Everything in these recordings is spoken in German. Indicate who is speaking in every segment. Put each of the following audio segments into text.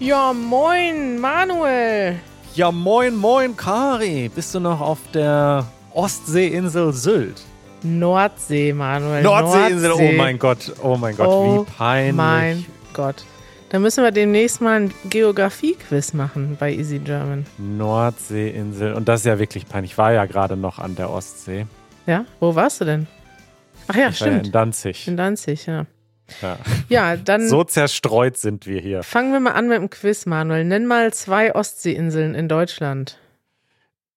Speaker 1: Ja, moin, Manuel.
Speaker 2: Ja, moin, moin, Kari. Bist du noch auf der Ostseeinsel Sylt?
Speaker 1: Nordsee, Manuel.
Speaker 2: Nordseeinsel,
Speaker 1: Nordsee.
Speaker 2: oh mein Gott, oh mein Gott,
Speaker 1: Oh
Speaker 2: wie peinlich.
Speaker 1: Mein Gott. Da müssen wir demnächst mal ein Geografie-Quiz machen bei Easy German.
Speaker 2: Nordseeinsel. Und das ist ja wirklich peinlich. Ich war ja gerade noch an der Ostsee.
Speaker 1: Ja? Wo warst du denn? Ach ja,
Speaker 2: ich war ja
Speaker 1: stimmt.
Speaker 2: in Danzig.
Speaker 1: In Danzig, ja.
Speaker 2: Ja.
Speaker 1: Ja, dann
Speaker 2: So zerstreut sind wir hier.
Speaker 1: fangen wir mal an mit dem Quiz, Manuel. Nenn mal zwei Ostseeinseln in Deutschland.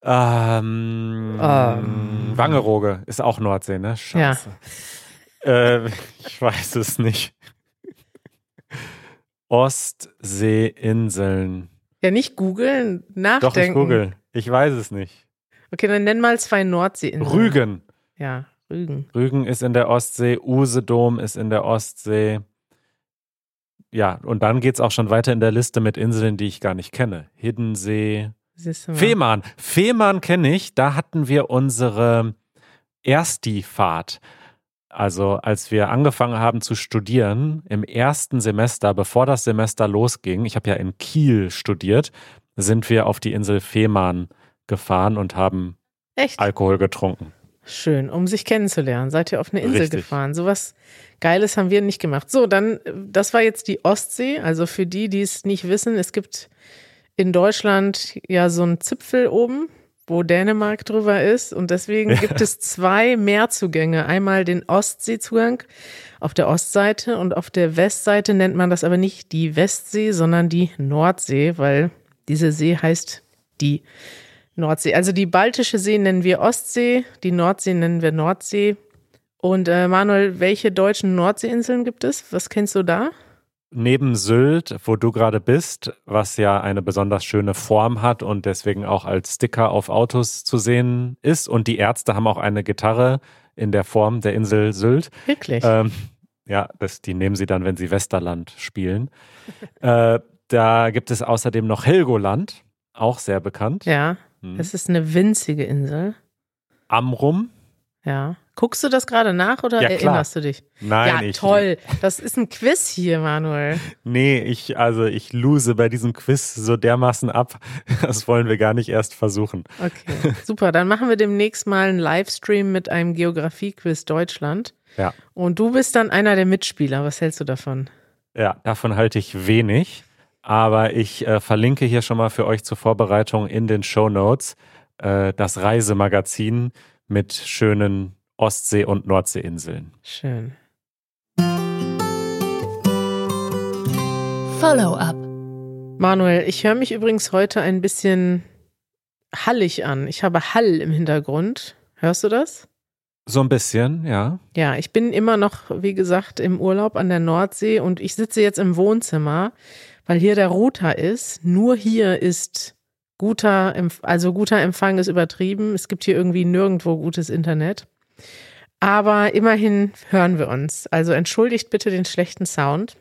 Speaker 2: Ähm,
Speaker 1: Ähm.
Speaker 2: Wangerooge ist auch Nordsee, ne? Scheiße. Äh, ich weiß es nicht. Ostseeinseln.
Speaker 1: Ja, nicht googeln, nachdenken.
Speaker 2: Doch, ich google. Ich weiß es nicht.
Speaker 1: Okay, dann nenn mal zwei Nordseeinseln.
Speaker 2: Rügen.
Speaker 1: Ja, Rügen.
Speaker 2: Rügen ist in der Ostsee, Usedom ist in der Ostsee. Ja, und dann geht's auch schon weiter in der Liste mit Inseln, die ich gar nicht kenne. Hiddensee. Fehmarn. Fehmarn kenne ich. Da hatten wir unsere Ersti-Fahrt. Also als wir angefangen haben zu studieren, im ersten Semester, bevor das Semester losging, ich habe ja in Kiel studiert, sind wir auf die Insel Fehmarn gefahren und haben
Speaker 1: Echt?
Speaker 2: Alkohol getrunken.
Speaker 1: Schön, um sich kennenzulernen. Seid ihr auf eine Insel
Speaker 2: Richtig.
Speaker 1: gefahren? Sowas Geiles haben wir nicht gemacht. So, dann, äh, das war jetzt die Ostsee. Also für die, die es nicht wissen, es gibt in Deutschland ja so einen Zipfel oben, wo Dänemark drüber ist. Und deswegen gibt es zwei Meerzugänge. Einmal den Ostseezugang auf der Ostseite und auf der Westseite nennt man das aber nicht die Westsee, sondern die Nordsee, weil diese See heißt die Nordsee. Also die Baltische See nennen wir Ostsee, die Nordsee nennen wir Nordsee. Und äh, Manuel, welche deutschen Nordseeinseln gibt es? Was kennst du da?
Speaker 2: neben Sylt, wo du gerade bist, was ja eine besonders schöne Form hat und deswegen auch als Sticker auf Autos zu sehen ist. Und die Ärzte haben auch eine Gitarre in der Form der Insel Sylt.
Speaker 1: Wirklich?
Speaker 2: Ähm, ja, das, die nehmen sie dann, wenn sie Westerland spielen. äh, da gibt es außerdem noch Helgoland, auch sehr bekannt.
Speaker 1: ja,
Speaker 2: Hm.
Speaker 1: es ist eine winzige Insel.
Speaker 2: Amrum.
Speaker 1: Ja. Guckst du das gerade nach oder
Speaker 2: Ja,
Speaker 1: erinnerst du dich?
Speaker 2: Nein,
Speaker 1: ja,
Speaker 2: ich,
Speaker 1: toll. Das ist ein Quiz hier, Manuel.
Speaker 2: Nee, ich, also ich lose bei diesem Quiz so dermaßen ab. Das wollen wir gar nicht erst versuchen.
Speaker 1: Okay, super. Dann machen wir demnächst mal einen Livestream mit einem Geografie-Quiz Deutschland.
Speaker 2: Ja.
Speaker 1: Und du bist dann einer der Mitspieler. Was hältst du davon?
Speaker 2: Ja, davon halte ich wenig. Aber ich äh, verlinke hier schon mal für euch zur Vorbereitung in den Show Notes äh, das Reisemagazin mit schönen Ostsee- und Nordseeinseln.
Speaker 1: Schön.
Speaker 3: Follow-up.
Speaker 1: Manuel, ich höre mich übrigens heute ein bisschen hallig an. Ich habe Hall im Hintergrund. Hörst du das?
Speaker 2: So ein bisschen, ja.
Speaker 1: Ja, ich bin immer noch, wie gesagt, im Urlaub an der Nordsee und ich sitze jetzt im Wohnzimmer, weil hier der Router ist. Nur hier ist guter, also guter Empfang ist übertrieben. Es gibt hier irgendwie nirgendwo gutes Internet. Aber immerhin hören wir uns. Also entschuldigt bitte den schlechten Sound.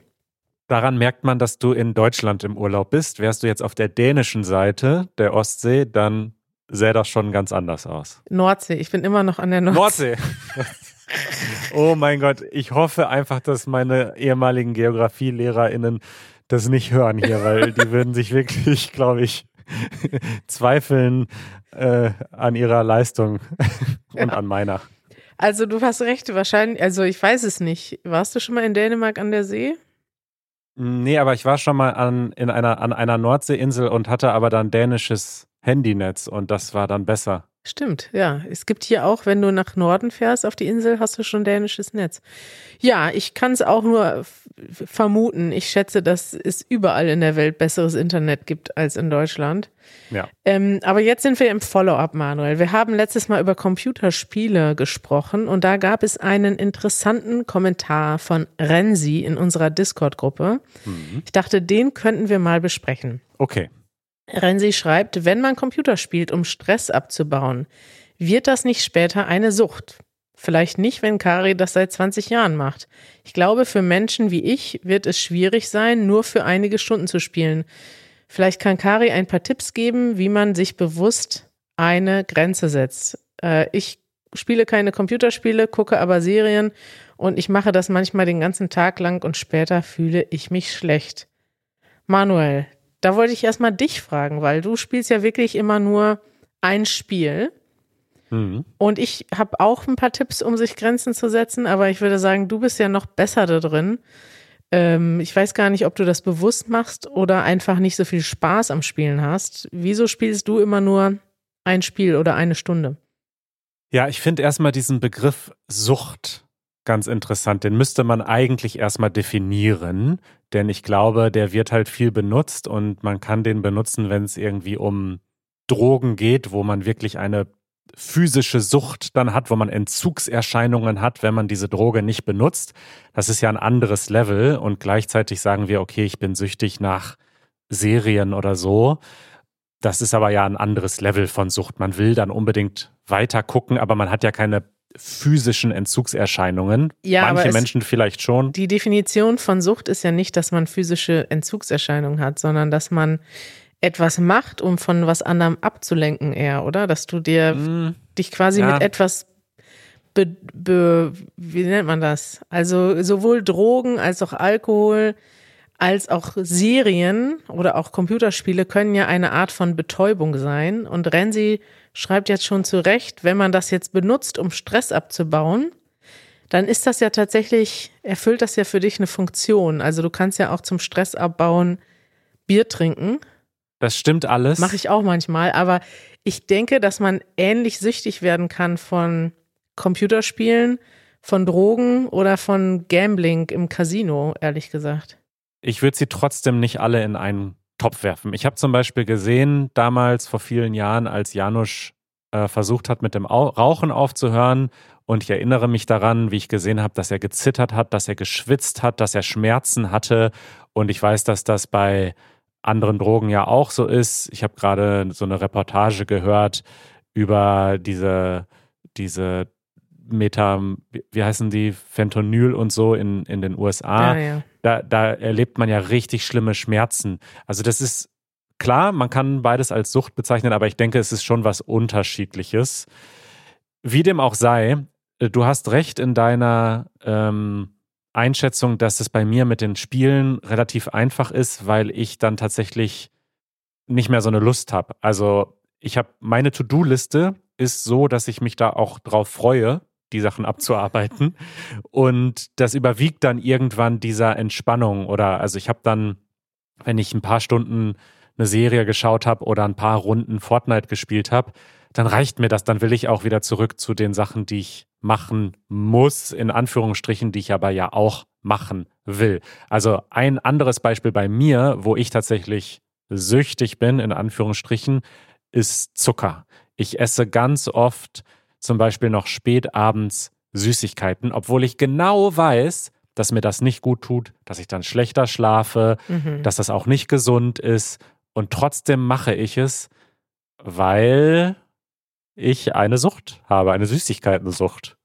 Speaker 2: Daran merkt man, dass du in Deutschland im Urlaub bist. Wärst du jetzt auf der dänischen Seite der Ostsee, dann sähe das schon ganz anders aus.
Speaker 1: Nordsee, ich bin immer noch an der Nordsee.
Speaker 2: Nordsee. oh mein Gott, ich hoffe einfach, dass meine ehemaligen GeografielehrerInnen das nicht hören hier, weil die würden sich wirklich, glaube ich, zweifeln äh, an ihrer Leistung und
Speaker 1: Ja.
Speaker 2: an meiner.
Speaker 1: Also du hast recht, wahrscheinlich, also ich weiß es nicht. Warst du schon mal in Dänemark an der See?
Speaker 2: Nee, aber ich war schon mal an, in einer, an einer Nordseeinsel und hatte aber dann dänisches Handynetz und das war dann besser.
Speaker 1: Stimmt, ja. Es gibt hier auch, wenn du nach Norden fährst auf die Insel, hast du schon dänisches Netz. Ja, ich kann es auch nur vermuten. Ich schätze, dass es überall in der Welt besseres Internet gibt als in Deutschland.
Speaker 2: Ja.
Speaker 1: Ähm, aber jetzt sind wir im Follow-up, Manuel. Wir haben letztes Mal über Computerspiele gesprochen und da gab es einen interessanten Kommentar von Renzi in unserer Discord-Gruppe.
Speaker 2: Mhm.
Speaker 1: Ich dachte, den könnten wir mal besprechen.
Speaker 2: Okay.
Speaker 1: Renzi schreibt, wenn man Computer spielt, um Stress abzubauen, wird das nicht später eine Sucht? Vielleicht nicht, wenn Kari das seit 20 Jahren macht. Ich glaube, für Menschen wie ich wird es schwierig sein, nur für einige Stunden zu spielen. Vielleicht kann Kari ein paar Tipps geben, wie man sich bewusst eine Grenze setzt. Äh, ich spiele keine Computerspiele, gucke aber Serien und ich mache das manchmal den ganzen Tag lang und später fühle ich mich schlecht. Manuel, da wollte ich erstmal dich fragen, weil du spielst ja wirklich immer nur ein Spiel.
Speaker 2: Mhm.
Speaker 1: Und ich habe auch ein paar Tipps, um sich Grenzen zu setzen, aber ich würde sagen, du bist ja noch besser da drin. Ähm, ich weiß gar nicht, ob du das bewusst machst oder einfach nicht so viel Spaß am Spielen hast. Wieso spielst du immer nur ein Spiel oder eine Stunde?
Speaker 2: Ja, ich finde erstmal diesen Begriff Sucht ganz interessant. Den müsste man eigentlich erstmal definieren, denn ich glaube, der wird halt viel benutzt und man kann den benutzen, wenn es irgendwie um Drogen geht, wo man wirklich eine physische Sucht dann hat, wo man Entzugserscheinungen hat, wenn man diese Droge nicht benutzt. Das ist ja ein anderes Level und gleichzeitig sagen wir, okay, ich bin süchtig nach Serien oder so. Das ist aber ja ein anderes Level von Sucht. Man will dann unbedingt weiter gucken, aber man hat ja keine physischen Entzugserscheinungen.
Speaker 1: Ja,
Speaker 2: Manche Menschen vielleicht schon.
Speaker 1: Die Definition von Sucht ist ja nicht, dass man physische Entzugserscheinungen hat, sondern dass man etwas macht, um von was anderem abzulenken eher, oder? Dass du dir
Speaker 2: Mm,
Speaker 1: dich quasi
Speaker 2: Ja.
Speaker 1: mit etwas be, be, wie nennt man das? Also sowohl Drogen als auch Alkohol als auch Serien oder auch Computerspiele können ja eine Art von Betäubung sein. Und Renzi schreibt jetzt schon zu Recht, wenn man das jetzt benutzt, um Stress abzubauen, dann ist das ja tatsächlich, erfüllt das ja für dich eine Funktion. Also du kannst ja auch zum Stress abbauen Bier trinken.
Speaker 2: Das stimmt alles.
Speaker 1: Mache ich auch manchmal, aber ich denke, dass man ähnlich süchtig werden kann von Computerspielen, von Drogen oder von Gambling im Casino, ehrlich gesagt.
Speaker 2: Ich würde sie trotzdem nicht alle in einen Topf werfen. Ich habe zum Beispiel gesehen, damals vor vielen Jahren, als Janusz äh, versucht hat, mit dem Au Rauchen aufzuhören. Und ich erinnere mich daran, wie ich gesehen habe, dass er gezittert hat, dass er geschwitzt hat, dass er Schmerzen hatte. Und ich weiß, dass das bei anderen Drogen ja auch so ist. Ich habe gerade so eine Reportage gehört über diese, diese Meta, wie heißen die, Fentanyl und so in, in den USA
Speaker 1: ja, ja.
Speaker 2: da, da erlebt man ja richtig schlimme Schmerzen. Also das ist klar, man kann beides als Sucht bezeichnen, aber ich denke, es ist schon was Unterschiedliches. Wie dem auch sei, äh, du hast recht in deiner ähm, Einschätzung, dass es bei mir mit den Spielen relativ einfach ist, weil ich dann tatsächlich nicht mehr so eine Lust habe. Also ich habe meine To-Do-Liste ist so, dass ich mich da auch drauf freue, die Sachen abzuarbeiten. Und das überwiegt dann irgendwann dieser Entspannung. Oder also ich habe dann, wenn ich ein paar Stunden eine Serie geschaut habe oder ein paar Runden Fortnite gespielt habe, dann reicht mir das. Dann will ich auch wieder zurück zu den Sachen, die ich machen muss, in Anführungsstrichen, die ich aber ja auch machen will. Also ein anderes Beispiel bei mir, wo ich tatsächlich süchtig bin, in Anführungsstrichen, ist Zucker. Ich esse ganz oft zum Beispiel noch spät abends Süßigkeiten, obwohl ich genau weiß, dass mir das nicht gut tut, dass ich dann schlechter schlafe,
Speaker 1: Mhm.
Speaker 2: dass das auch nicht gesund ist. Und trotzdem mache ich es, weil ich eine Sucht habe, eine Süßigkeitensucht.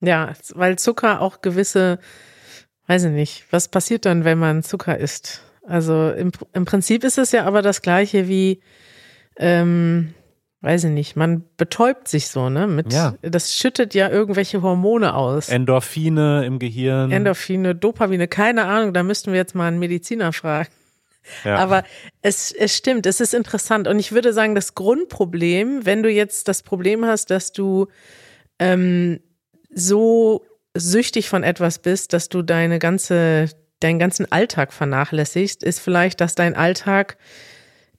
Speaker 1: Ja, weil Zucker auch gewisse, weiß ich nicht, was passiert dann, wenn man Zucker isst? Also im, im Prinzip ist es ja aber das gleiche wie, ähm, weiß ich nicht, man betäubt sich so, ne? Mit,
Speaker 2: Ja.
Speaker 1: Das schüttet ja irgendwelche Hormone aus.
Speaker 2: Endorphine im Gehirn.
Speaker 1: Endorphine, Dopamine, keine Ahnung, da müssten wir jetzt mal einen Mediziner fragen.
Speaker 2: ja.
Speaker 1: Aber es, es stimmt, es ist interessant. Und ich würde sagen, das Grundproblem, wenn du jetzt das Problem hast, dass du ähm, so süchtig von etwas bist, dass du deine ganze, deinen ganzen Alltag vernachlässigst, ist vielleicht, dass dein Alltag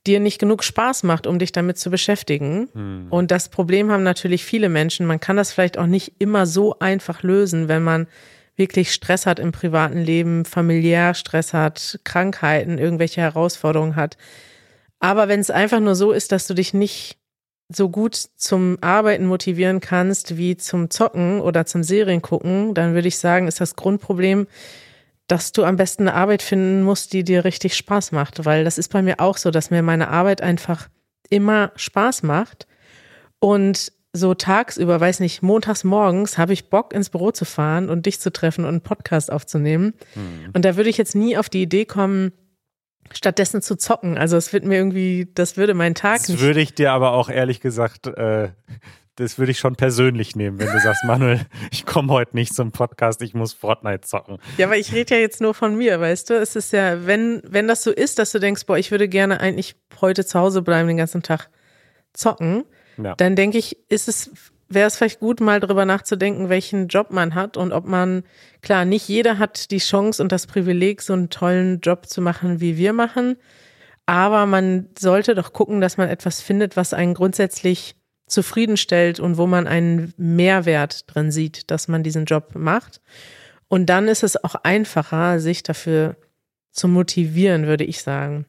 Speaker 1: dir nicht genug Spaß macht, um dich damit zu beschäftigen.
Speaker 2: Hm.
Speaker 1: Und das Problem haben natürlich viele Menschen. Man kann das vielleicht auch nicht immer so einfach lösen, wenn man wirklich Stress hat im privaten Leben, familiär Stress hat, Krankheiten, irgendwelche Herausforderungen hat. Aber wenn es einfach nur so ist, dass du dich nicht so gut zum Arbeiten motivieren kannst wie zum Zocken oder zum Serien gucken, dann würde ich sagen, ist das Grundproblem, dass du am besten eine Arbeit finden musst, die dir richtig Spaß macht, weil das ist bei mir auch so, dass mir meine Arbeit einfach immer Spaß macht und so tagsüber, weiß nicht, montags morgens habe ich Bock ins Büro zu fahren und dich zu treffen und einen Podcast aufzunehmen.
Speaker 2: Hm.
Speaker 1: Und da würde ich jetzt nie auf die Idee kommen, stattdessen zu zocken. Also es wird mir irgendwie, das würde meinen Tag
Speaker 2: Das würde ich dir aber auch ehrlich gesagt, äh, das würde ich schon persönlich nehmen, wenn du sagst, Manuel, ich komme heute nicht zum Podcast, ich muss Fortnite zocken.
Speaker 1: Ja, aber ich rede ja jetzt nur von mir, weißt du? Es ist ja, wenn, wenn das so ist, dass du denkst, boah, ich würde gerne eigentlich heute zu Hause bleiben, den ganzen Tag zocken, ja. dann denke ich, ist es, wäre es vielleicht gut, mal drüber nachzudenken, welchen Job man hat und ob man, klar, nicht jeder hat die Chance und das Privileg, so einen tollen Job zu machen, wie wir machen. Aber man sollte doch gucken, dass man etwas findet, was einen grundsätzlich zufriedenstellt und wo man einen Mehrwert drin sieht, dass man diesen Job macht. Und dann ist es auch einfacher, sich dafür zu motivieren, würde ich sagen.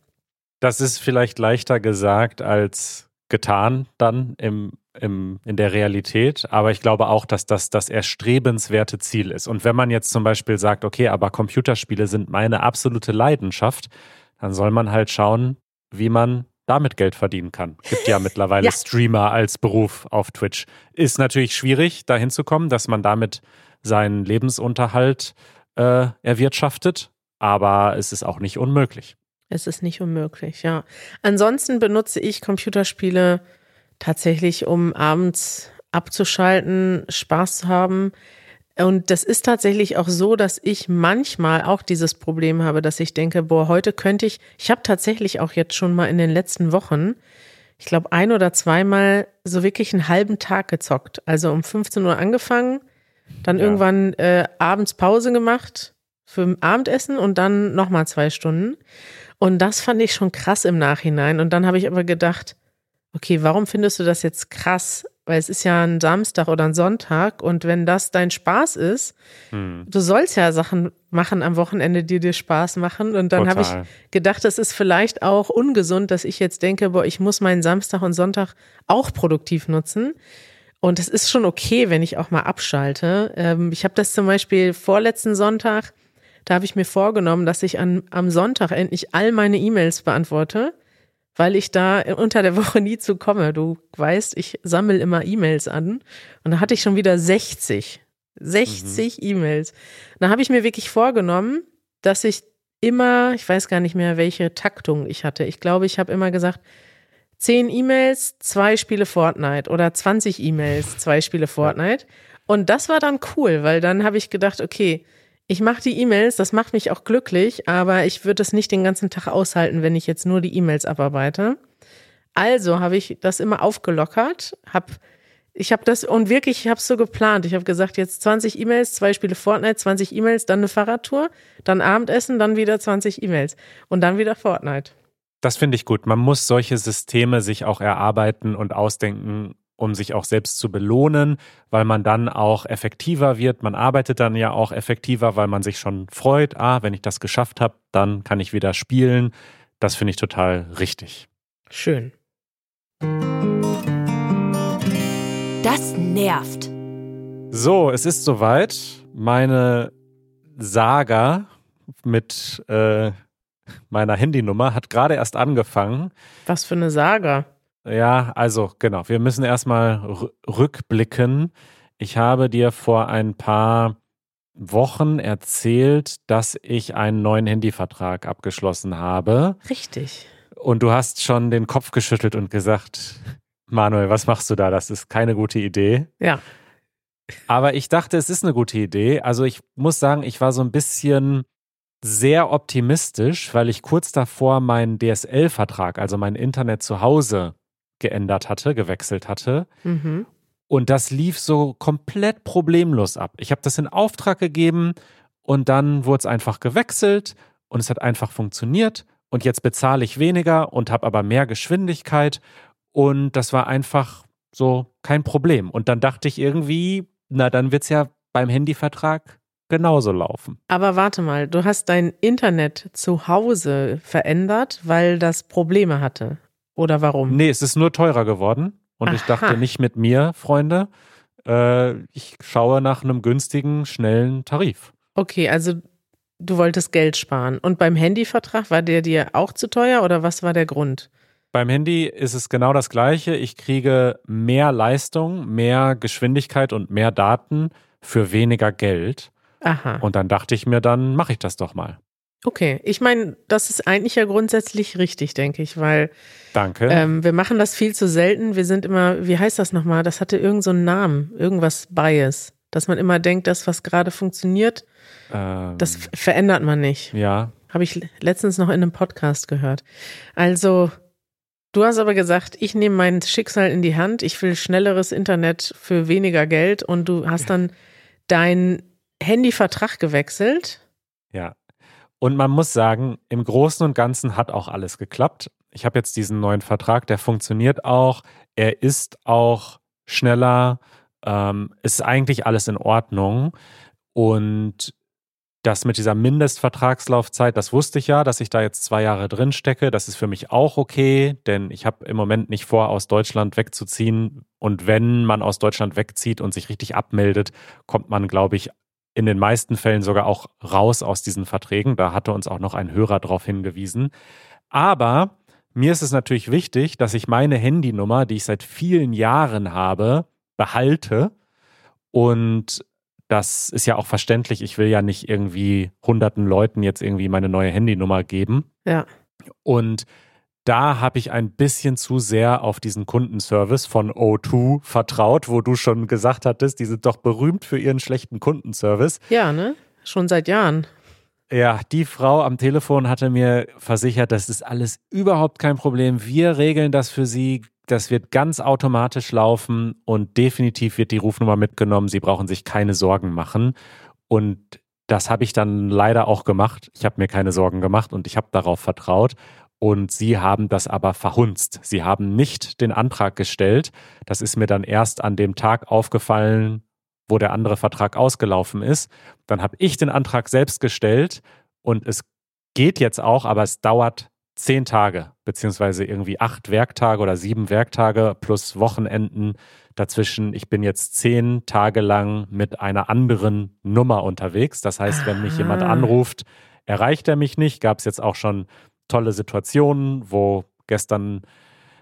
Speaker 2: Das ist vielleicht leichter gesagt als getan dann im, im, in der Realität. Aber ich glaube auch, dass das das erstrebenswerte Ziel ist. Und wenn man jetzt zum Beispiel sagt, okay, aber Computerspiele sind meine absolute Leidenschaft, dann soll man halt schauen, wie man damit Geld verdienen kann. Gibt ja mittlerweile ja. Streamer als Beruf auf Twitch. Ist natürlich schwierig, dahin zu kommen, dass man damit seinen Lebensunterhalt äh, erwirtschaftet, aber es ist auch nicht unmöglich.
Speaker 1: Es ist nicht unmöglich, ja. Ansonsten benutze ich Computerspiele tatsächlich, um abends abzuschalten, Spaß zu haben. Und das ist tatsächlich auch so, dass ich manchmal auch dieses Problem habe, dass ich denke, boah, heute könnte ich, ich habe tatsächlich auch jetzt schon mal in den letzten Wochen, ich glaube, ein oder zweimal so wirklich einen halben Tag gezockt. Also um 15 Uhr angefangen, dann ja. irgendwann äh, abends Pause gemacht für Abendessen und dann nochmal zwei Stunden. Und das fand ich schon krass im Nachhinein. Und dann habe ich aber gedacht, okay, warum findest du das jetzt krass? Weil es ist ja ein Samstag oder ein Sonntag und wenn das dein Spaß ist, hm. du sollst ja Sachen machen am Wochenende, die dir Spaß machen. Und dann habe ich gedacht, es ist vielleicht auch ungesund, dass ich jetzt denke, boah, ich muss meinen Samstag und Sonntag auch produktiv nutzen. Und es ist schon okay, wenn ich auch mal abschalte. Ähm, ich habe das zum Beispiel vorletzten Sonntag, da habe ich mir vorgenommen, dass ich an, am Sonntag endlich all meine E-Mails beantworte weil ich da unter der Woche nie zu komme. Du weißt, ich sammle immer E-Mails an und da hatte ich schon wieder 60. 60 mhm. E-Mails. Da habe ich mir wirklich vorgenommen, dass ich immer, ich weiß gar nicht mehr, welche Taktung ich hatte. Ich glaube, ich habe immer gesagt, 10 E-Mails, zwei Spiele Fortnite oder 20 E-Mails, zwei Spiele Fortnite. Und das war dann cool, weil dann habe ich gedacht, okay, ich mache die E-Mails, das macht mich auch glücklich, aber ich würde es nicht den ganzen Tag aushalten, wenn ich jetzt nur die E-Mails abarbeite. Also habe ich das immer aufgelockert, habe ich habe das und wirklich, ich habe es so geplant. Ich habe gesagt, jetzt 20 E-Mails, zwei Spiele Fortnite, 20 E-Mails, dann eine Fahrradtour, dann Abendessen, dann wieder 20 E-Mails und dann wieder Fortnite.
Speaker 2: Das finde ich gut. Man muss solche Systeme sich auch erarbeiten und ausdenken, um sich auch selbst zu belohnen, weil man dann auch effektiver wird. Man arbeitet dann ja auch effektiver, weil man sich schon freut, ah, wenn ich das geschafft habe, dann kann ich wieder spielen. Das finde ich total richtig.
Speaker 1: Schön.
Speaker 3: Das nervt.
Speaker 2: So, es ist soweit. Meine Saga mit äh, meiner Handynummer hat gerade erst angefangen.
Speaker 1: Was für eine Saga?
Speaker 2: Ja, also genau. Wir müssen erstmal rückblicken. Ich habe dir vor ein paar Wochen erzählt, dass ich einen neuen Handyvertrag abgeschlossen habe.
Speaker 1: Richtig.
Speaker 2: Und du hast schon den Kopf geschüttelt und gesagt, Manuel, was machst du da? Das ist keine gute Idee.
Speaker 1: Ja.
Speaker 2: Aber ich dachte, es ist eine gute Idee. Also ich muss sagen, ich war so ein bisschen sehr optimistisch, weil ich kurz davor meinen DSL-Vertrag, also mein Internet zu Hause, geändert hatte, gewechselt hatte. Mhm. Und das lief so komplett problemlos ab. Ich habe das in Auftrag gegeben und dann wurde es einfach gewechselt und es hat einfach funktioniert. Und jetzt bezahle ich weniger und habe aber mehr Geschwindigkeit. Und das war einfach so kein Problem. Und dann dachte ich irgendwie, na, dann wird es ja beim Handyvertrag genauso laufen.
Speaker 1: Aber warte mal, du hast dein Internet zu Hause verändert, weil das Probleme hatte. Oder warum?
Speaker 2: Nee, es ist nur teurer geworden. Und Aha. ich dachte nicht mit mir, Freunde. Äh, ich schaue nach einem günstigen, schnellen Tarif.
Speaker 1: Okay, also du wolltest Geld sparen. Und beim Handyvertrag war der dir auch zu teuer oder was war der Grund?
Speaker 2: Beim Handy ist es genau das Gleiche. Ich kriege mehr Leistung, mehr Geschwindigkeit und mehr Daten für weniger Geld.
Speaker 1: Aha.
Speaker 2: Und dann dachte ich mir, dann mache ich das doch mal.
Speaker 1: Okay, ich meine, das ist eigentlich ja grundsätzlich richtig, denke ich, weil
Speaker 2: Danke.
Speaker 1: ähm, wir machen das viel zu selten. Wir sind immer, wie heißt das nochmal? Das hatte irgend so einen Namen, irgendwas Bias, dass man immer denkt, das, was gerade funktioniert,
Speaker 2: ähm,
Speaker 1: das verändert man nicht.
Speaker 2: ja,
Speaker 1: Habe ich letztens noch in einem Podcast gehört. Also, du hast aber gesagt, ich nehme mein Schicksal in die Hand, ich will schnelleres Internet für weniger Geld und du hast dann deinen Handyvertrag gewechselt.
Speaker 2: ja. Und man muss sagen, im Großen und Ganzen hat auch alles geklappt. Ich habe jetzt diesen neuen Vertrag, der funktioniert auch. Er ist auch schneller. Ähm, ist eigentlich alles in Ordnung. Und das mit dieser Mindestvertragslaufzeit, das wusste ich ja, dass ich da jetzt zwei Jahre drin stecke. Das ist für mich auch okay, denn ich habe im Moment nicht vor, aus Deutschland wegzuziehen. Und wenn man aus Deutschland wegzieht und sich richtig abmeldet, kommt man, glaube ich, in den meisten Fällen sogar auch raus aus diesen Verträgen. Da hatte uns auch noch ein Hörer darauf hingewiesen. Aber mir ist es natürlich wichtig, dass ich meine Handynummer, die ich seit vielen Jahren habe, behalte. Und das ist ja auch verständlich. Ich will ja nicht irgendwie hunderten Leuten jetzt irgendwie meine neue Handynummer geben.
Speaker 1: Ja.
Speaker 2: Und da habe ich ein bisschen zu sehr auf diesen Kundenservice von O2 vertraut, wo du schon gesagt hattest, die sind doch berühmt für ihren schlechten Kundenservice.
Speaker 1: Ja, ne? Schon seit Jahren.
Speaker 2: Ja, die Frau am Telefon hatte mir versichert, das ist alles überhaupt kein Problem. Wir regeln das für Sie. Das wird ganz automatisch laufen und definitiv wird die Rufnummer mitgenommen. Sie brauchen sich keine Sorgen machen. Und das habe ich dann leider auch gemacht. Ich habe mir keine Sorgen gemacht und ich habe darauf vertraut. Und sie haben das aber verhunzt. Sie haben nicht den Antrag gestellt. Das ist mir dann erst an dem Tag aufgefallen, wo der andere Vertrag ausgelaufen ist. Dann habe ich den Antrag selbst gestellt und es geht jetzt auch, aber es dauert zehn Tage, beziehungsweise irgendwie acht Werktage oder sieben Werktage plus Wochenenden dazwischen. Ich bin jetzt zehn Tage lang mit einer anderen Nummer unterwegs. Das heißt, wenn mich jemand
Speaker 1: Ah.
Speaker 2: anruft, erreicht er mich nicht. Gab es jetzt auch schon tolle Situationen, wo gestern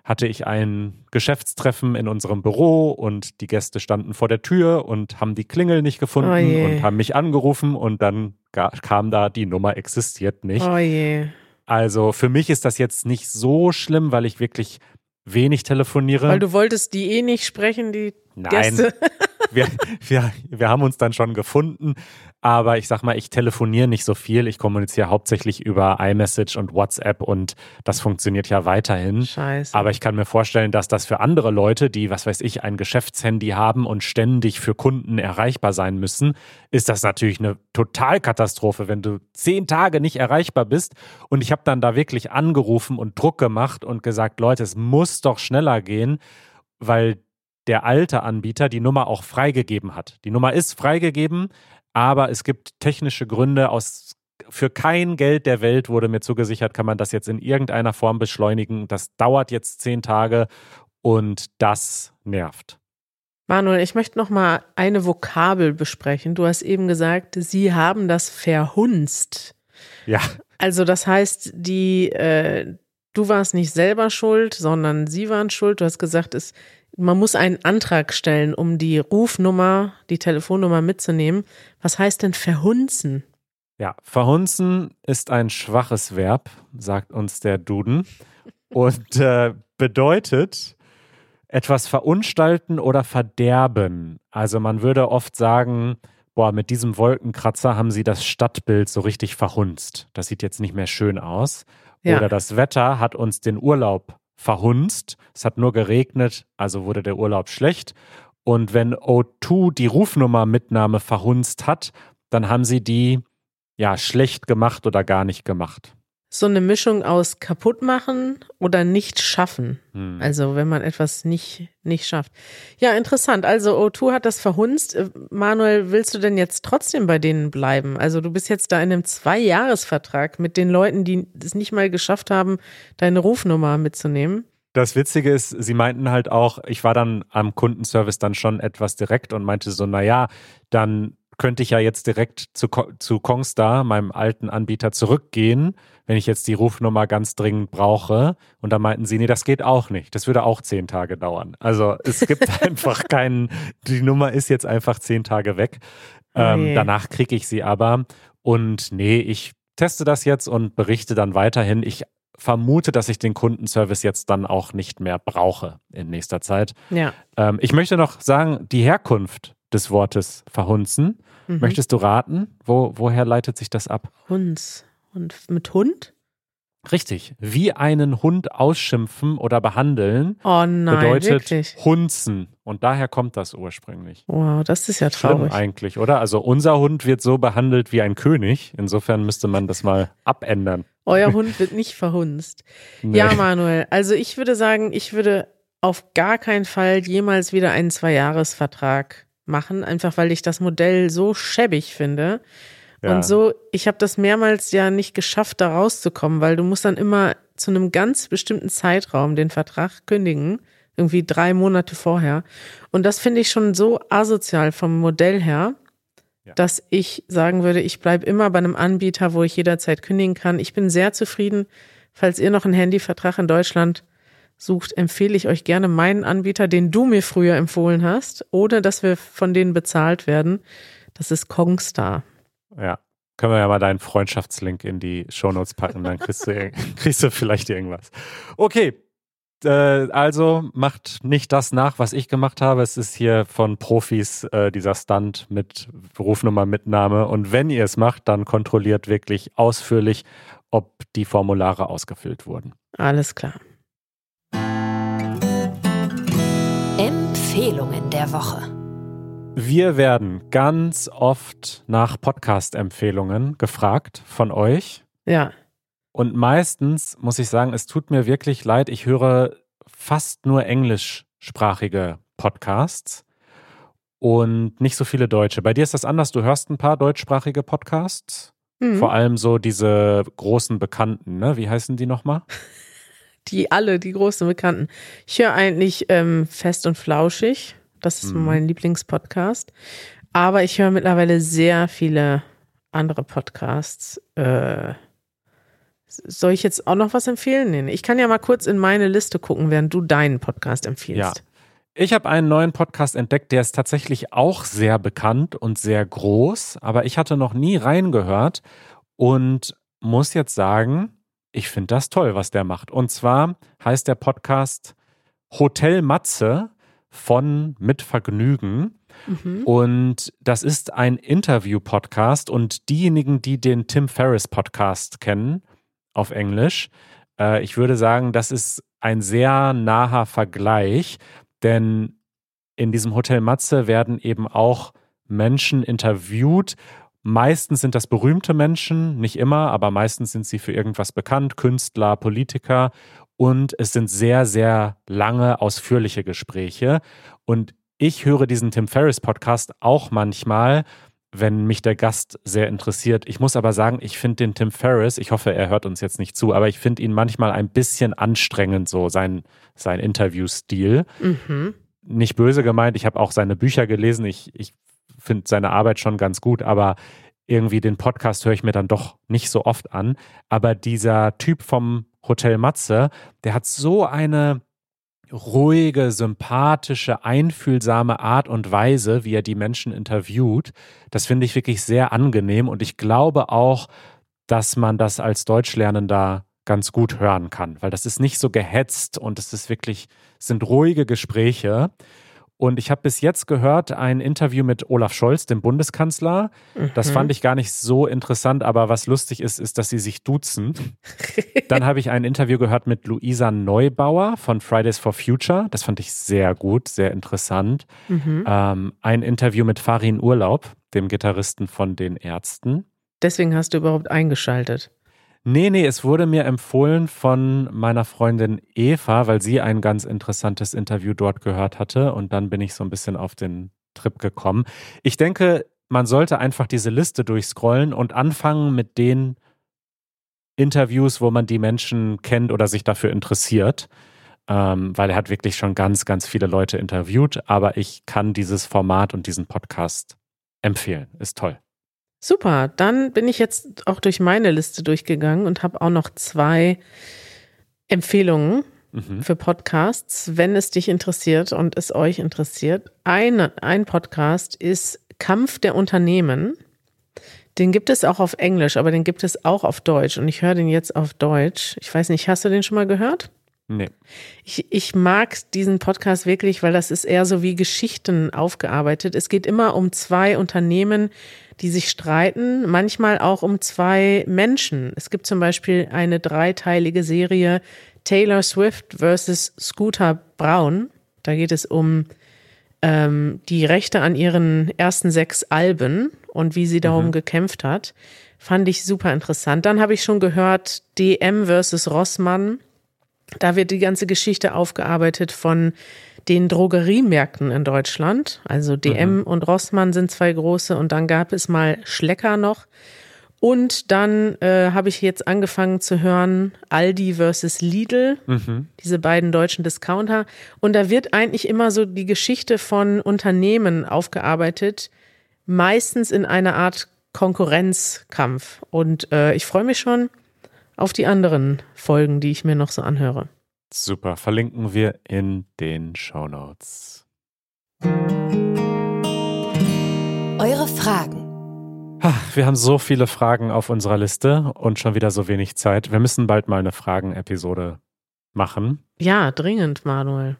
Speaker 2: hatte ich ein Geschäftstreffen in unserem Büro und die Gäste standen vor der Tür und haben die Klingel nicht gefunden
Speaker 1: Oh
Speaker 2: und haben mich angerufen und dann kam da, die Nummer existiert nicht.
Speaker 1: Oh je.
Speaker 2: Also für mich ist das jetzt nicht so schlimm, weil ich wirklich wenig telefoniere.
Speaker 1: Weil du wolltest die eh nicht sprechen, die
Speaker 2: Nein,
Speaker 1: Gäste.
Speaker 2: wir, wir, wir haben uns dann schon gefunden, aber ich sag mal, ich telefoniere nicht so viel. Ich kommuniziere hauptsächlich über iMessage und WhatsApp und das funktioniert ja weiterhin.
Speaker 1: Scheiße.
Speaker 2: Aber ich kann mir vorstellen, dass das für andere Leute, die, was weiß ich, ein Geschäftshandy haben und ständig für Kunden erreichbar sein müssen, ist das natürlich eine Totalkatastrophe, wenn du zehn Tage nicht erreichbar bist. Und ich habe dann da wirklich angerufen und Druck gemacht und gesagt, Leute, es muss doch schneller gehen, weil der alte Anbieter die Nummer auch freigegeben hat. Die Nummer ist freigegeben, aber es gibt technische Gründe aus für kein Geld der Welt wurde mir zugesichert, kann man das jetzt in irgendeiner Form beschleunigen. Das dauert jetzt zehn Tage und das nervt.
Speaker 1: Manuel, ich möchte noch mal eine Vokabel besprechen. Du hast eben gesagt, sie haben das verhunzt.
Speaker 2: Ja,
Speaker 1: Also das heißt, die, äh, du warst nicht selber schuld, sondern sie waren schuld. Du hast gesagt, es, man muss einen Antrag stellen, um die Rufnummer, die Telefonnummer mitzunehmen. Was heißt denn verhunzen?
Speaker 2: ja. Verhunzen ist ein schwaches Verb, sagt uns der Duden und äh, bedeutet etwas verunstalten oder verderben. Also man würde oft sagen, boah, mit diesem Wolkenkratzer haben sie das Stadtbild so richtig verhunzt. Das sieht jetzt nicht mehr schön aus.
Speaker 1: Ja.
Speaker 2: Oder das Wetter hat uns den Urlaub verhunzt. Es hat nur geregnet, also wurde der Urlaub schlecht. Und wenn O2 die Rufnummer-Mitnahme verhunzt hat, dann haben sie die ja schlecht gemacht oder gar nicht gemacht.
Speaker 1: So eine Mischung aus kaputt machen oder nicht schaffen.
Speaker 2: Hm.
Speaker 1: Also wenn man etwas nicht, nicht schafft. Ja, interessant. Also O2 hat das verhunzt. Äh, Manuel, willst du denn jetzt trotzdem bei denen bleiben? Also du bist jetzt da in einem Zweijahresvertrag mit den Leuten, die es nicht mal geschafft haben, deine Rufnummer mitzunehmen.
Speaker 2: Das Witzige ist, sie meinten halt auch, ich war dann am Kundenservice dann schon etwas direkt und meinte so, naja, dann könnte ich ja jetzt direkt zu, zu Kongstar, meinem alten Anbieter, zurückgehen, wenn ich jetzt die Rufnummer ganz dringend brauche. Und da meinten sie, nee, das geht auch nicht. Das würde auch zehn Tage dauern. Also es gibt einfach keinen, die Nummer ist jetzt einfach zehn Tage weg. Ähm, danach kriege ich sie aber. Und nee, ich teste das jetzt und berichte dann weiterhin. Ich vermute, dass ich den Kundenservice jetzt dann auch nicht mehr brauche in nächster Zeit.
Speaker 1: Ja.
Speaker 2: Ähm, ich möchte noch sagen, die Herkunft des Wortes verhunzen.
Speaker 1: Mhm.
Speaker 2: Möchtest du raten? Wo, woher leitet sich das ab?
Speaker 1: Hunds. Und mit Hund?
Speaker 2: Richtig. Wie einen Hund ausschimpfen oder behandeln
Speaker 1: Oh nein,
Speaker 2: bedeutet
Speaker 1: wirklich.
Speaker 2: hunzen. Und daher kommt das ursprünglich.
Speaker 1: Wow, das ist ja
Speaker 2: Schlimm
Speaker 1: traurig.
Speaker 2: eigentlich, oder? Also unser Hund wird so behandelt wie ein König. Insofern müsste man das mal abändern.
Speaker 1: Euer Hund wird nicht verhunzt.
Speaker 2: Nee.
Speaker 1: Ja, Manuel, also ich würde sagen, ich würde auf gar keinen Fall jemals wieder einen Zwei-Jahres-Vertrag machen, einfach weil ich das Modell so schäbig finde.
Speaker 2: Ja.
Speaker 1: Und so, ich habe das mehrmals ja nicht geschafft, da rauszukommen, weil du musst dann immer zu einem ganz bestimmten Zeitraum den Vertrag kündigen, irgendwie drei Monate vorher. Und das finde ich schon so asozial vom Modell her,
Speaker 2: Ja.
Speaker 1: dass ich sagen würde, ich bleibe immer bei einem Anbieter, wo ich jederzeit kündigen kann. Ich bin sehr zufrieden. Falls ihr noch einen Handyvertrag in Deutschland sucht, empfehle ich euch gerne meinen Anbieter, den du mir früher empfohlen hast, ohne dass wir von denen bezahlt werden. Das ist Kongstar.
Speaker 2: Ja. Können wir ja mal deinen Freundschaftslink in die Shownotes packen, dann kriegst du, kriegst du vielleicht irgendwas. Okay. Äh, also macht nicht das nach, was ich gemacht habe. Es ist hier von Profis äh, dieser Stunt mit Rufnummer, Mitnahme. Und wenn ihr es macht, dann kontrolliert wirklich ausführlich, ob die Formulare ausgefüllt wurden.
Speaker 1: Alles klar.
Speaker 3: Empfehlungen der Woche.
Speaker 2: Wir werden ganz oft nach Podcast-Empfehlungen gefragt von euch.
Speaker 1: Ja.
Speaker 2: Und meistens muss ich sagen, es tut mir wirklich leid, ich höre fast nur englischsprachige Podcasts und nicht so viele deutsche. Bei dir ist das anders, du hörst ein paar deutschsprachige Podcasts,
Speaker 1: Mhm.
Speaker 2: vor allem so diese großen Bekannten, ne? Wie heißen die nochmal?
Speaker 1: Die alle, die großen Bekannten. Ich höre eigentlich ähm, Fest und Flauschig. Das ist
Speaker 2: Mhm.
Speaker 1: mein Lieblingspodcast. Aber ich höre mittlerweile sehr viele andere Podcasts. Äh, soll ich jetzt auch noch was empfehlen? Nee. Ich kann ja mal kurz in meine Liste gucken, während du deinen Podcast empfiehlst.
Speaker 2: Ich habe einen neuen Podcast entdeckt, der ist tatsächlich auch sehr bekannt und sehr groß, aber ich hatte noch nie reingehört und muss jetzt sagen, ich finde das toll, was der macht. Und zwar heißt der Podcast Hotel Matze von Mit Vergnügen.
Speaker 1: Mhm.
Speaker 2: Und das ist ein Interview-Podcast und diejenigen, die den Tim Ferriss Podcast kennen, auf Englisch, äh, ich würde sagen, das ist ein sehr naher Vergleich, denn in diesem Hotel Matze werden eben auch Menschen interviewt. Meistens sind das berühmte Menschen, nicht immer, aber meistens sind sie für irgendwas bekannt, Künstler, Politiker. Und es sind sehr, sehr lange, ausführliche Gespräche. Und ich höre diesen Tim Ferriss Podcast auch manchmal, wenn mich der Gast sehr interessiert. Ich muss aber sagen, ich finde den Tim Ferriss, ich hoffe, er hört uns jetzt nicht zu, aber ich finde ihn manchmal ein bisschen anstrengend, so sein, sein Interviewstil.
Speaker 1: Mhm.
Speaker 2: Nicht böse gemeint, ich habe auch seine Bücher gelesen. Ich, ich finde seine Arbeit schon ganz gut, aber irgendwie den Podcast höre ich mir dann doch nicht so oft an. Aber dieser Typ vom Hotel Matze, der hat so eine ruhige, sympathische, einfühlsame Art und Weise, wie er die Menschen interviewt. Das finde ich wirklich sehr angenehm und ich glaube auch, dass man das als Deutschlernender ganz gut hören kann, weil das ist nicht so gehetzt und es ist wirklich, sind ruhige Gespräche. Und ich habe bis jetzt gehört ein Interview mit Olaf Scholz, dem Bundeskanzler. Das
Speaker 1: Mhm.
Speaker 2: fand ich gar nicht so interessant, aber was lustig ist, ist, dass sie sich duzen. Dann habe ich ein Interview gehört mit Luisa Neubauer von Fridays for Future. Das fand ich sehr gut, sehr interessant.
Speaker 1: Mhm.
Speaker 2: Ähm, ein Interview mit Farin Urlaub, dem Gitarristen von den Ärzten.
Speaker 1: Deswegen hast du überhaupt eingeschaltet.
Speaker 2: Nee, nee, es wurde mir empfohlen von meiner Freundin Eva, weil sie ein ganz interessantes Interview dort gehört hatte und dann bin ich so ein bisschen auf den Trip gekommen. Ich denke, man sollte einfach diese Liste durchscrollen und anfangen mit den Interviews, wo man die Menschen kennt oder sich dafür interessiert. Ähm, weil er hat wirklich schon ganz, ganz viele Leute interviewt, aber ich kann dieses Format und diesen Podcast empfehlen. Ist toll.
Speaker 1: Super, dann bin ich jetzt auch durch meine Liste durchgegangen und habe auch noch zwei Empfehlungen
Speaker 2: Mhm.
Speaker 1: für Podcasts, wenn es dich interessiert und es euch interessiert. Ein, ein Podcast ist Kampf der Unternehmen. Den gibt es auch auf Englisch, aber den gibt es auch auf Deutsch. Und ich höre den jetzt auf Deutsch. Ich weiß nicht, hast du den schon mal gehört?
Speaker 2: Nee.
Speaker 1: Ich, ich mag diesen Podcast wirklich, weil das ist eher so wie Geschichten aufgearbeitet. Es geht immer um zwei Unternehmen, die sich streiten, manchmal auch um zwei Menschen. Es gibt zum Beispiel eine dreiteilige Serie Taylor Swift versus Scooter Braun. Da geht es um ähm, die Rechte an ihren ersten sechs Alben und wie sie darum mhm. gekämpft hat. Fand ich super interessant. Dann habe ich schon gehört DM versus Rossmann. Da wird die ganze Geschichte aufgearbeitet von den Drogeriemärkten in Deutschland. Also DM mhm. und Rossmann sind zwei große und dann gab es mal Schlecker noch. Und dann äh, habe ich jetzt angefangen zu hören Aldi versus Lidl, mhm. diese beiden deutschen Discounter. Und da wird eigentlich immer so die Geschichte von Unternehmen aufgearbeitet, meistens in einer Art Konkurrenzkampf. Und äh, ich freue mich schon auf die anderen Folgen, die ich mir noch so anhöre.
Speaker 2: Super, verlinken wir in den Show Notes.
Speaker 3: Eure Fragen.
Speaker 2: Wir haben so viele Fragen auf unserer Liste und schon wieder so wenig Zeit. Wir müssen bald mal eine Fragen-Episode machen.
Speaker 1: Ja, dringend, Manuel.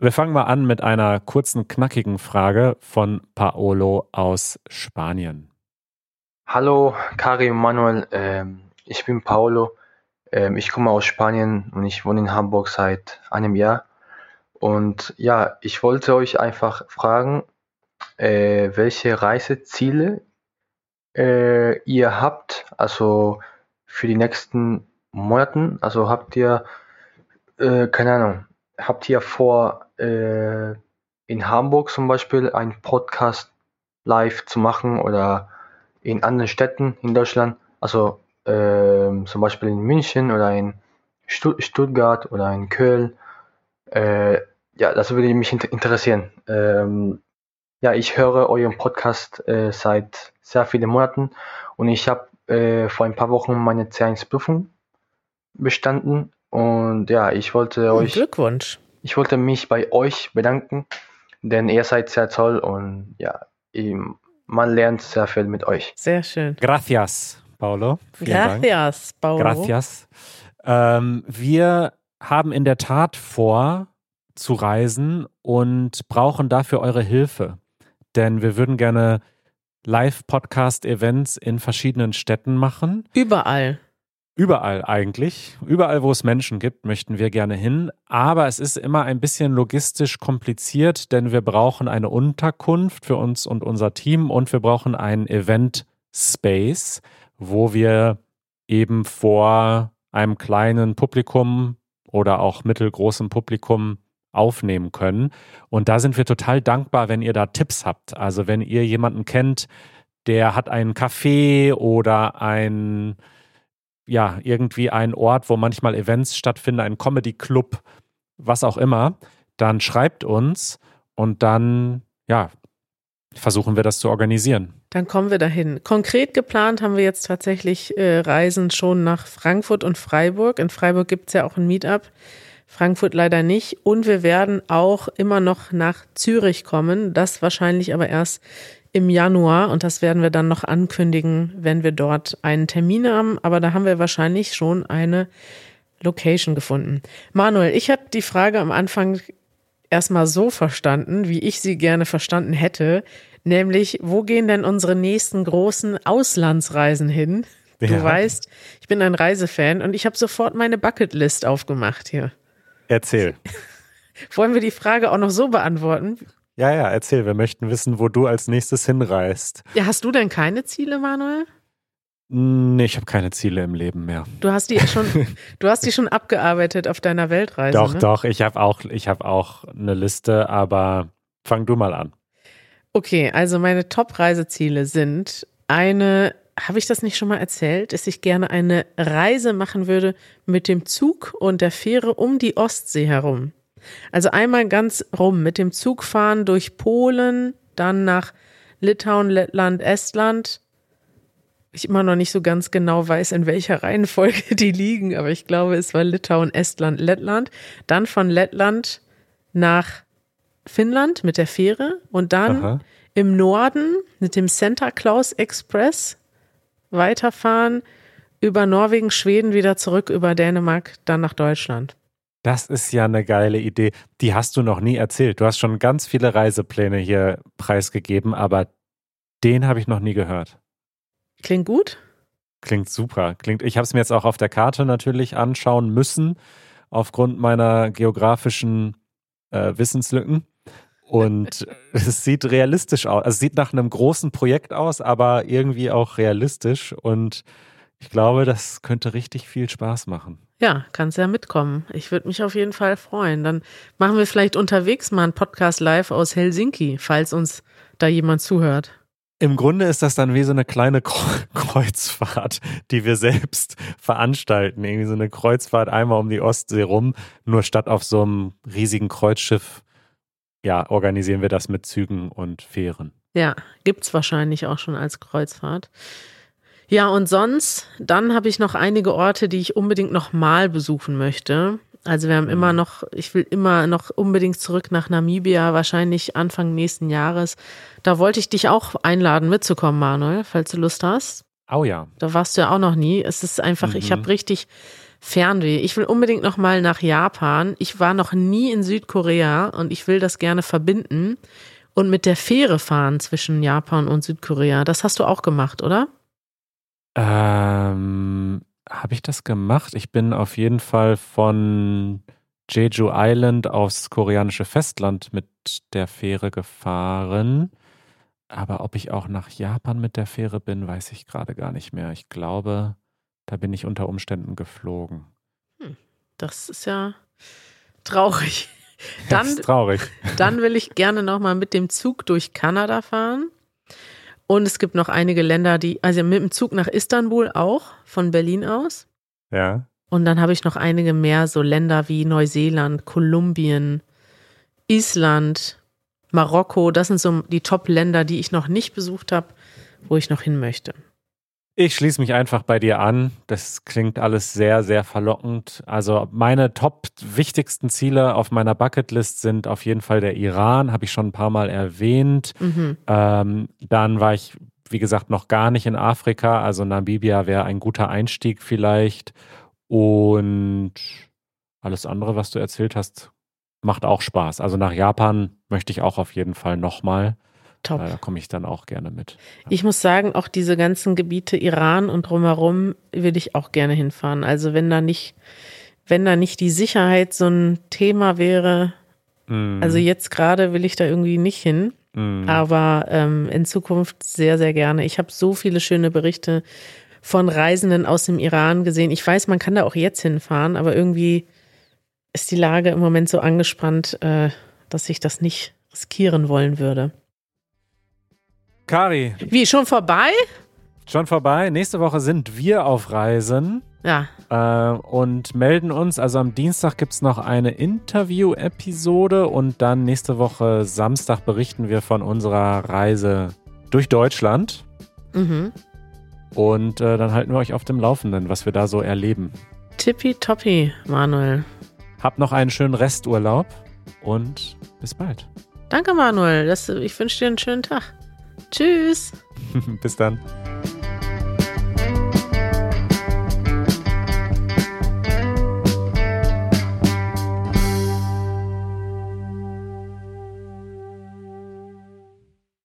Speaker 2: Wir fangen mal an mit einer kurzen, knackigen Frage von Paolo aus Spanien.
Speaker 4: Hallo, Kari und Manuel. Ähm, ich bin Paolo. Ähm, ich komme aus Spanien und ich wohne in Hamburg seit einem Jahr. Und ja, ich wollte euch einfach fragen, äh, welche Reiseziele äh, ihr habt, also für die nächsten Monaten. Also habt ihr, äh, keine Ahnung, habt ihr vor, in Hamburg zum Beispiel einen Podcast live zu machen oder in anderen Städten in Deutschland? Also äh, zum Beispiel in München oder in Stutt Stuttgart oder in Köln. Äh, ja, das würde mich interessieren. Ähm, ja, ich höre euren Podcast äh, seit sehr vielen Monaten und ich habe äh, vor ein paar Wochen meine C1-Prüfung bestanden und ja, ich wollte oh, euch
Speaker 1: Glückwunsch.
Speaker 4: Ich wollte mich bei euch bedanken, denn ihr seid sehr toll und ja, man lernt sehr viel mit euch.
Speaker 1: Sehr schön.
Speaker 2: Gracias. Paulo.
Speaker 1: Gracias, Dank. Paulo.
Speaker 2: Gracias. Ähm, wir haben in der Tat vor, zu reisen und brauchen dafür eure Hilfe. Denn wir würden gerne Live-Podcast-Events in verschiedenen Städten machen.
Speaker 1: Überall.
Speaker 2: Überall eigentlich. Überall, wo es Menschen gibt, möchten wir gerne hin. Aber es ist immer ein bisschen logistisch kompliziert, denn wir brauchen eine Unterkunft für uns und unser Team und wir brauchen einen Event-Space wo wir eben vor einem kleinen Publikum oder auch mittelgroßem Publikum aufnehmen können. Und da sind wir total dankbar, wenn ihr da Tipps habt. Also wenn ihr jemanden kennt, der hat einen Café oder ein, ja, irgendwie einen Ort, wo manchmal Events stattfinden, ein Comedy-Club, was auch immer, dann schreibt uns und dann, ja, versuchen wir das zu organisieren.
Speaker 1: Dann kommen wir dahin. Konkret geplant haben wir jetzt tatsächlich äh, Reisen schon nach Frankfurt und Freiburg. In Freiburg gibt es ja auch ein Meetup, Frankfurt leider nicht. Und wir werden auch immer noch nach Zürich kommen. Das wahrscheinlich aber erst im Januar. Und das werden wir dann noch ankündigen, wenn wir dort einen Termin haben. Aber da haben wir wahrscheinlich schon eine Location gefunden. Manuel, ich habe die Frage am Anfang erstmal so verstanden, wie ich sie gerne verstanden hätte. Nämlich, wo gehen denn unsere nächsten großen Auslandsreisen hin? Du ja. weißt, ich bin ein Reisefan und ich habe sofort meine Bucketlist aufgemacht hier.
Speaker 2: Erzähl.
Speaker 1: Wollen wir die Frage auch noch so beantworten?
Speaker 2: Ja, ja, erzähl. Wir möchten wissen, wo du als nächstes hinreist.
Speaker 1: Ja, hast du denn keine Ziele, Manuel?
Speaker 2: Nee, ich habe keine Ziele im Leben mehr.
Speaker 1: Du hast die schon, du hast die schon abgearbeitet auf deiner Weltreise.
Speaker 2: Doch,
Speaker 1: ne?
Speaker 2: doch. Ich habe auch, ich habe auch eine Liste, aber fang du mal an.
Speaker 1: Okay, also meine Top-Reiseziele sind eine, habe ich das nicht schon mal erzählt, dass ich gerne eine Reise machen würde mit dem Zug und der Fähre um die Ostsee herum. Also einmal ganz rum mit dem Zug fahren durch Polen, dann nach Litauen, Lettland, Estland. Ich immer noch nicht so ganz genau weiß, in welcher Reihenfolge die liegen, aber ich glaube, es war Litauen, Estland, Lettland. Dann von Lettland nach Finnland mit der Fähre und dann Aha. im Norden mit dem Santa Claus Express weiterfahren, über Norwegen, Schweden wieder zurück, über Dänemark, dann nach Deutschland.
Speaker 2: Das ist ja eine geile Idee. Die hast du noch nie erzählt. Du hast schon ganz viele Reisepläne hier preisgegeben, aber den habe ich noch nie gehört.
Speaker 1: Klingt gut?
Speaker 2: Klingt super. Klingt, ich habe es mir jetzt auch auf der Karte natürlich anschauen müssen, aufgrund meiner geografischen äh, Wissenslücken. Und es sieht realistisch aus. Also es sieht nach einem großen Projekt aus, aber irgendwie auch realistisch. Und ich glaube, das könnte richtig viel Spaß machen.
Speaker 1: Ja, kannst ja mitkommen. Ich würde mich auf jeden Fall freuen. Dann machen wir vielleicht unterwegs mal einen Podcast live aus Helsinki, falls uns da jemand zuhört.
Speaker 2: Im Grunde ist das dann wie so eine kleine Kreuzfahrt, die wir selbst veranstalten. Irgendwie so eine Kreuzfahrt einmal um die Ostsee rum, nur statt auf so einem riesigen Kreuzschiff, ja, organisieren wir das mit Zügen und Fähren.
Speaker 1: Ja, gibt's wahrscheinlich auch schon als Kreuzfahrt. Ja, und sonst, dann habe ich noch einige Orte, die ich unbedingt nochmal besuchen möchte. Also wir haben immer
Speaker 2: Mhm.
Speaker 1: noch, ich will immer noch unbedingt zurück nach Namibia, wahrscheinlich Anfang nächsten Jahres. Da wollte ich dich auch einladen, mitzukommen, Manuel, falls du Lust hast.
Speaker 2: Oh ja.
Speaker 1: Da warst du ja auch noch nie. Es ist einfach, ich
Speaker 2: Mhm.
Speaker 1: habe richtig Fernweh. Ich will unbedingt noch mal nach Japan. Ich war noch nie in Südkorea und ich will das gerne verbinden und mit der Fähre fahren zwischen Japan und Südkorea. Das hast du auch gemacht, oder?
Speaker 2: Ähm, habe ich das gemacht? Ich bin auf jeden Fall von Jeju Island aufs koreanische Festland mit der Fähre gefahren. Aber ob ich auch nach Japan mit der Fähre bin, weiß ich gerade gar nicht mehr. Ich glaube, da bin ich unter Umständen geflogen.
Speaker 1: Das ist ja traurig.
Speaker 2: das
Speaker 1: Dann,
Speaker 2: ist traurig.
Speaker 1: dann will ich gerne noch mal mit dem Zug durch Kanada fahren. Und es gibt noch einige Länder, die, also mit dem Zug nach Istanbul auch, von Berlin aus.
Speaker 2: Ja.
Speaker 1: Und dann habe ich noch einige mehr, so Länder wie Neuseeland, Kolumbien, Island, Marokko. Das sind so die Top-Länder, die ich noch nicht besucht habe, wo ich noch hin möchte.
Speaker 2: Ich schließe mich einfach bei dir an. Das klingt alles sehr, sehr verlockend. Also meine top wichtigsten Ziele auf meiner Bucketlist sind auf jeden Fall der Iran, habe ich schon ein paar Mal erwähnt.
Speaker 1: Mhm.
Speaker 2: Ähm, dann war ich, wie gesagt, noch gar nicht in Afrika. Also Namibia wäre ein guter Einstieg vielleicht. Und alles andere, was du erzählt hast, macht auch Spaß. Also nach Japan möchte ich auch auf jeden Fall nochmal.
Speaker 1: Top.
Speaker 2: Äh, da komme ich dann auch gerne mit.
Speaker 1: Ich muss sagen, auch diese ganzen Gebiete Iran und drumherum würde ich auch gerne hinfahren. Also wenn da nicht, wenn da nicht die Sicherheit so ein Thema wäre,
Speaker 2: Mm,
Speaker 1: also jetzt gerade will ich da irgendwie nicht hin.
Speaker 2: mm.
Speaker 1: aber ähm, in Zukunft sehr, sehr gerne. Ich habe so viele schöne Berichte von Reisenden aus dem Iran gesehen. Ich weiß, man kann da auch jetzt hinfahren, aber irgendwie ist die Lage im Moment so angespannt, äh, dass ich das nicht riskieren wollen würde.
Speaker 2: Kari,
Speaker 1: Wie, schon vorbei?
Speaker 2: Schon vorbei. Nächste Woche sind wir auf Reisen
Speaker 1: Ja,
Speaker 2: äh, und melden uns. Also am Dienstag gibt es noch eine Interview-Episode und dann nächste Woche Samstag berichten wir von unserer Reise durch Deutschland.
Speaker 1: mhm.
Speaker 2: Und äh, dann halten wir euch auf dem Laufenden, was wir da so erleben.
Speaker 1: tippitoppi, Manuel.
Speaker 2: Habt noch einen schönen Resturlaub und bis bald.
Speaker 1: Danke, Manuel. Das, ich wünsche dir einen schönen Tag. Tschüss.
Speaker 2: bis dann.